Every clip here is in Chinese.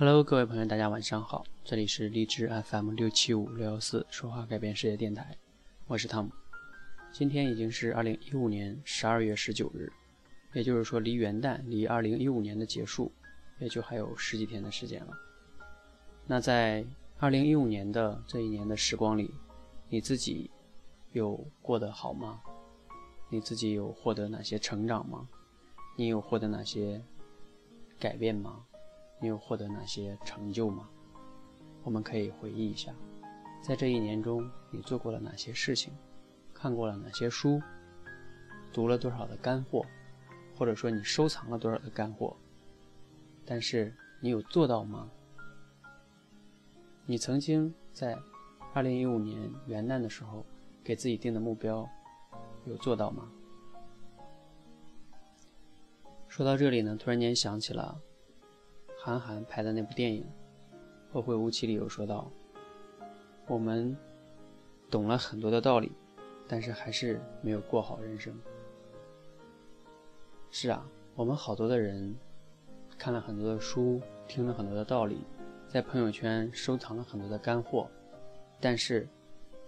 Hello，各位朋友，大家晚上好，这里是荔枝 FM 六七五六幺四说话改变世界电台，我是汤姆。今天已经是二零一五年十二月十九日，也就是说离元旦、离二零一五年的结束，也就还有十几天的时间了。那在二零一五年的这一年的时光里，你自己有过得好吗？你自己有获得哪些成长吗？你有获得哪些改变吗？你有获得哪些成就吗？我们可以回忆一下，在这一年中，你做过了哪些事情，看过了哪些书，读了多少的干货，或者说你收藏了多少的干货。但是你有做到吗？你曾经在二零一五年元旦的时候给自己定的目标，有做到吗？说到这里呢，突然间想起了。韩寒拍的那部电影《后会无期》里有说到，我们懂了很多的道理，但是还是没有过好人生。是啊，我们好多的人看了很多的书，听了很多的道理，在朋友圈收藏了很多的干货，但是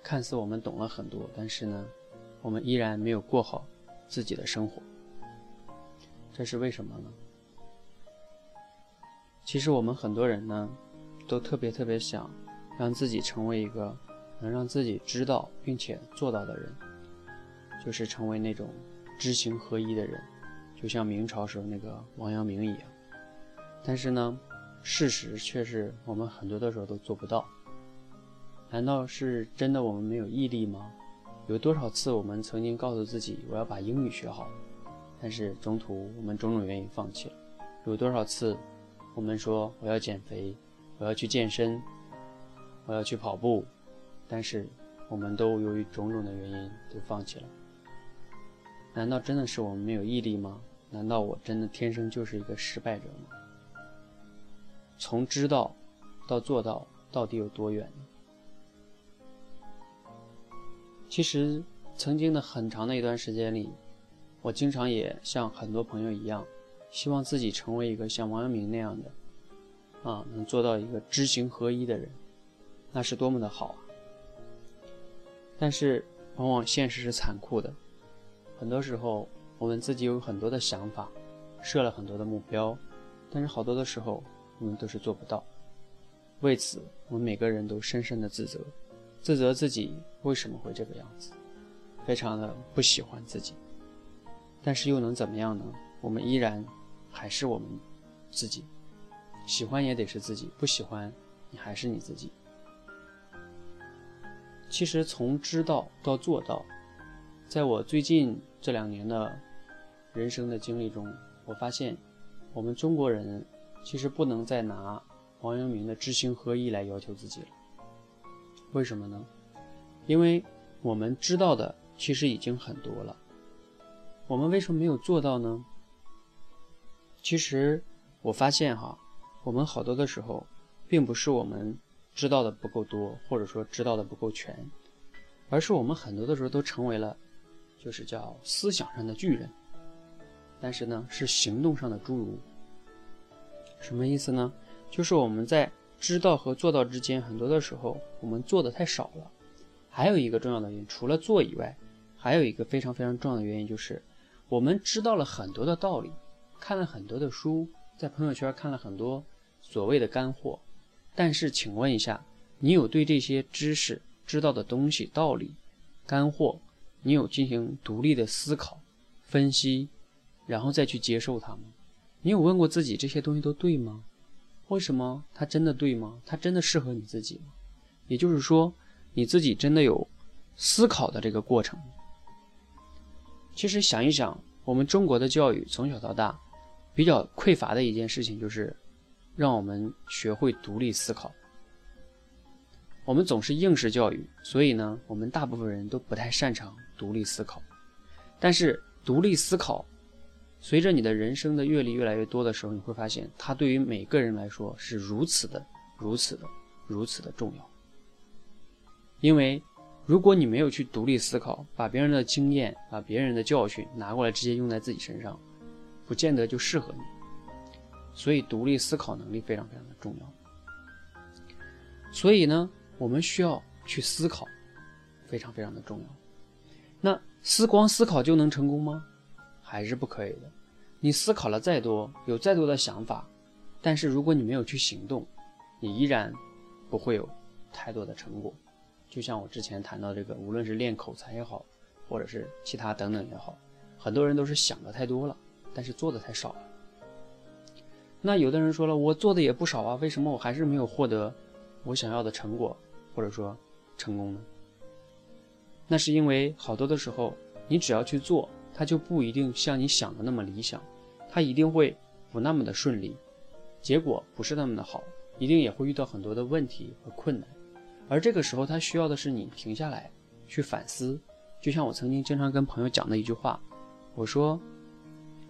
看似我们懂了很多，但是呢，我们依然没有过好自己的生活。这是为什么呢？其实我们很多人呢，都特别特别想让自己成为一个能让自己知道并且做到的人，就是成为那种知行合一的人，就像明朝时候那个王阳明一样。但是呢，事实却是我们很多的时候都做不到。难道是真的我们没有毅力吗？有多少次我们曾经告诉自己我要把英语学好，但是中途我们种种原因放弃了？有多少次？我们说我要减肥，我要去健身，我要去跑步，但是我们都由于种种的原因都放弃了。难道真的是我们没有毅力吗？难道我真的天生就是一个失败者吗？从知道到做到，到底有多远？其实，曾经的很长的一段时间里，我经常也像很多朋友一样。希望自己成为一个像王阳明那样的，啊，能做到一个知行合一的人，那是多么的好啊！但是，往往现实是残酷的，很多时候我们自己有很多的想法，设了很多的目标，但是好多的时候我们都是做不到。为此，我们每个人都深深的自责，自责自己为什么会这个样子，非常的不喜欢自己。但是又能怎么样呢？我们依然。还是我们自己喜欢也得是自己，不喜欢你还是你自己。其实从知道到做到，在我最近这两年的人生的经历中，我发现我们中国人其实不能再拿王阳明的知行合一来要求自己了。为什么呢？因为我们知道的其实已经很多了，我们为什么没有做到呢？其实我发现哈，我们好多的时候，并不是我们知道的不够多，或者说知道的不够全，而是我们很多的时候都成为了，就是叫思想上的巨人，但是呢是行动上的侏儒。什么意思呢？就是我们在知道和做到之间，很多的时候我们做的太少了。还有一个重要的原因，除了做以外，还有一个非常非常重要的原因，就是我们知道了很多的道理。看了很多的书，在朋友圈看了很多所谓的干货，但是请问一下，你有对这些知识、知道的东西、道理、干货，你有进行独立的思考、分析，然后再去接受它吗？你有问过自己这些东西都对吗？为什么它真的对吗？它真的适合你自己吗？也就是说，你自己真的有思考的这个过程。其实想一想，我们中国的教育从小到大。比较匮乏的一件事情就是，让我们学会独立思考。我们总是应试教育，所以呢，我们大部分人都不太擅长独立思考。但是，独立思考，随着你的人生的阅历越来越多的时候，你会发现，它对于每个人来说是如此的、如此的、如此的重要。因为，如果你没有去独立思考，把别人的经验、把别人的教训拿过来直接用在自己身上。不见得就适合你。所以独立思考能力非常非常的重要。所以呢，我们需要去思考，非常非常的重要。那思光思考就能成功吗？还是不可以的。你思考了再多，有再多的想法，但是如果你没有去行动，你依然不会有太多的成果。就像我之前谈到这个，无论是练口才也好，或者是其他等等也好，很多人都是想的太多了，但是做的太少了。那有的人说了，我做的也不少啊，为什么我还是没有获得我想要的成果，或者说成功呢？那是因为好多的时候，你只要去做，它就不一定像你想的那么理想，它一定会不那么的顺利，结果不是那么的好，一定也会遇到很多的问题和困难。而这个时候，他需要的是你停下来去反思。就像我曾经经常跟朋友讲的一句话，我说，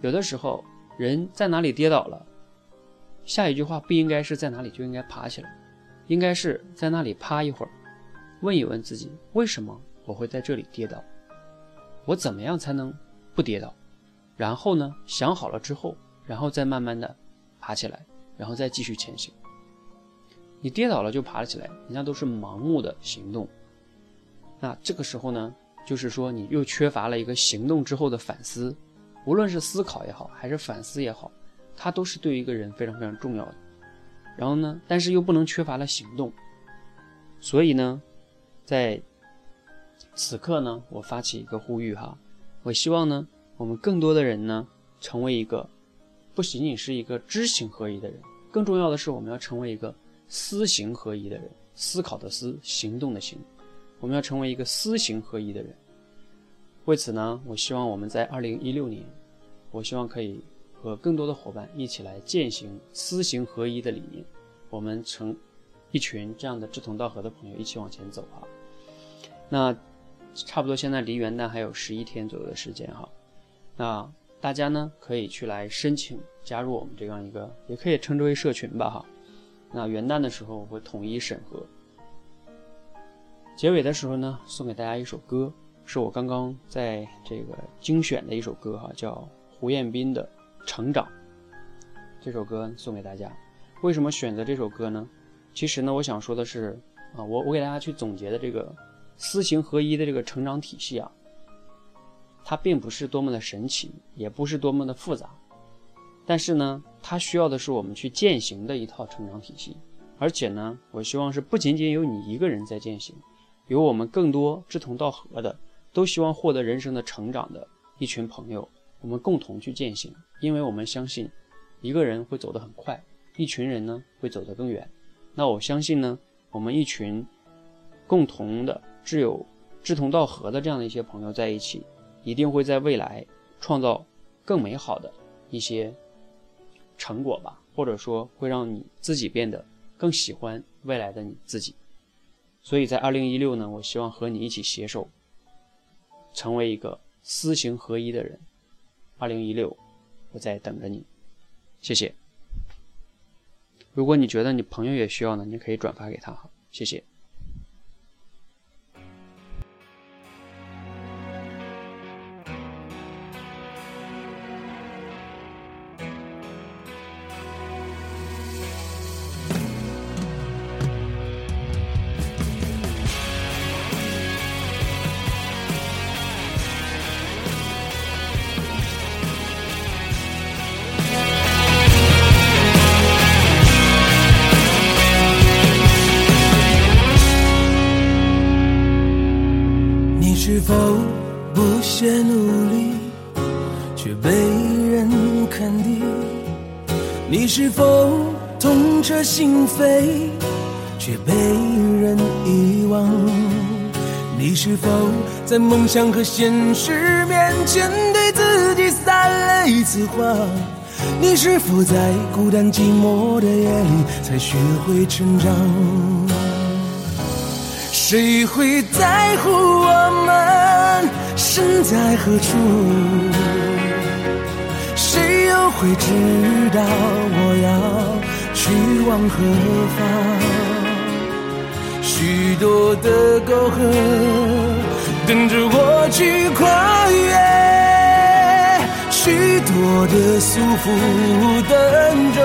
有的时候人在哪里跌倒了，下一句话不应该是在哪里就应该爬起来，应该是在那里趴一会儿，问一问自己，为什么我会在这里跌倒？我怎么样才能不跌倒？然后呢，想好了之后，然后再慢慢的爬起来，然后再继续前行。你跌倒了就爬了起来，人家都是盲目的行动。那这个时候呢，就是说你又缺乏了一个行动之后的反思，无论是思考也好，还是反思也好，它都是对一个人非常非常重要的。然后呢，但是又不能缺乏了行动。所以呢，在此刻呢，我发起一个呼吁哈，我希望呢，我们更多的人呢，成为一个不仅仅是一个知行合一的人，更重要的是我们要成为一个。思行合一的人，思考的思，行动的行，我们要成为一个思行合一的人。为此呢，我希望我们在二零一六年，我希望可以和更多的伙伴一起来践行思行合一的理念。我们成一群这样的志同道合的朋友一起往前走啊。那差不多现在离元旦还有十一天左右的时间哈。那大家呢可以去来申请加入我们这样一个，也可以称之为社群吧哈。那元旦的时候我会统一审核。结尾的时候呢，送给大家一首歌，是我刚刚在这个精选的一首歌哈，叫胡彦斌的《成长》。这首歌送给大家。为什么选择这首歌呢？其实呢，我想说的是啊，我我给大家去总结的这个思行合一的这个成长体系啊，它并不是多么的神奇，也不是多么的复杂。但是呢，它需要的是我们去践行的一套成长体系，而且呢，我希望是不仅仅有你一个人在践行，有我们更多志同道合的，都希望获得人生的成长的一群朋友，我们共同去践行，因为我们相信，一个人会走得很快，一群人呢会走得更远。那我相信呢，我们一群共同的挚友、志同道合的这样的一些朋友在一起，一定会在未来创造更美好的一些。成果吧，或者说会让你自己变得更喜欢未来的你自己。所以在二零一六呢，我希望和你一起携手，成为一个思行合一的人。二零一六，我在等着你，谢谢。如果你觉得你朋友也需要呢，你可以转发给他谢，谢你。是否痛彻心扉，却被人遗忘？你是否在梦想和现实面前对自己撒了一次谎？你是否在孤单寂寞的夜里才学会成长？谁会在乎我们身在何处？谁又会知道我要去往何方？许多的沟壑等着我去跨越许多的束缚等着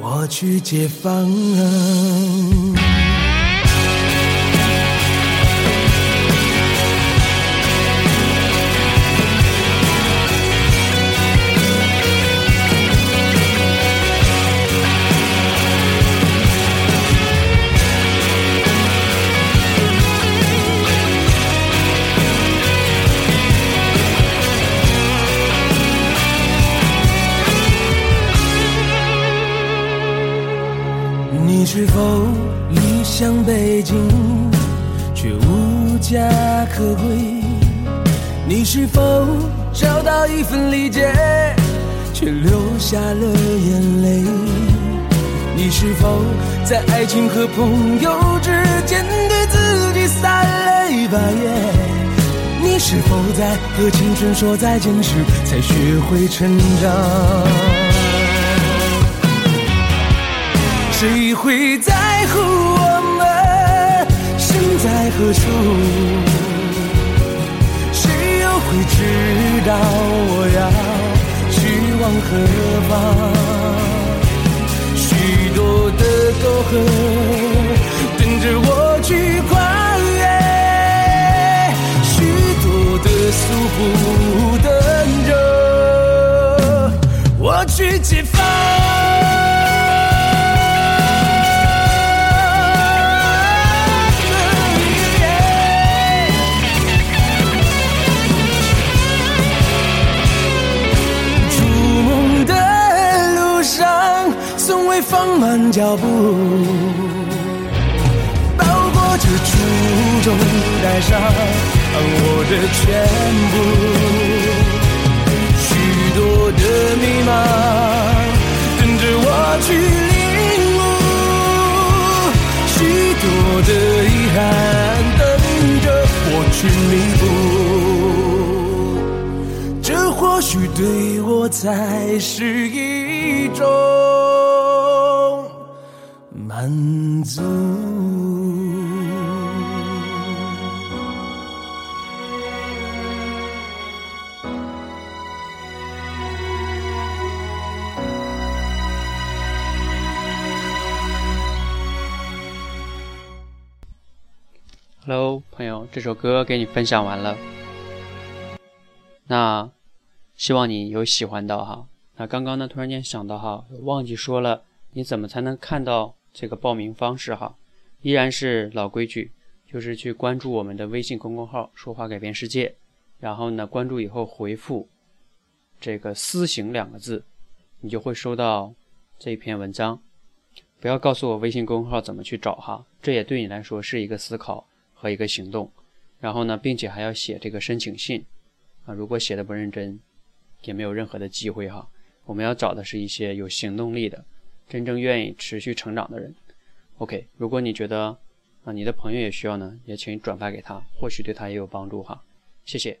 我去解放是否理想北京，却无家可归？你是否找到一份理解，却流下了眼泪？你是否在爱情和朋友之间对自己撒了把盐？你是否在和青春说再见时才学会成长？谁会在乎我们身在何处？谁又会知道我要去往何方？许多的沟壑等着我去跨越，许多的束缚等着我去解放慢脚步，包裹着初衷，带上我的全部。许多的迷茫，等着我去领悟；许多的遗憾，等着我去弥补。这或许对我才是一种满足。Hello，朋友，这首歌给你分享完了。那希望你有喜欢到哈。那刚刚呢，突然间想到哈，忘记说了，你怎么才能看到这个报名方式哈？依然是老规矩，就是去关注我们的微信公众号“说话改变世界”，然后呢，关注以后回复这个“私行”两个字，你就会收到这篇文章。不要告诉我微信公众号怎么去找哈，这也对你来说是一个思考。和一个行动，然后呢，并且还要写这个申请信啊。如果写的不认真，也没有任何的机会哈。我们要找的是一些有行动力的、真正愿意持续成长的人。OK，如果你觉得啊，你的朋友也需要呢，也请转发给他，或许对他也有帮助哈。谢谢。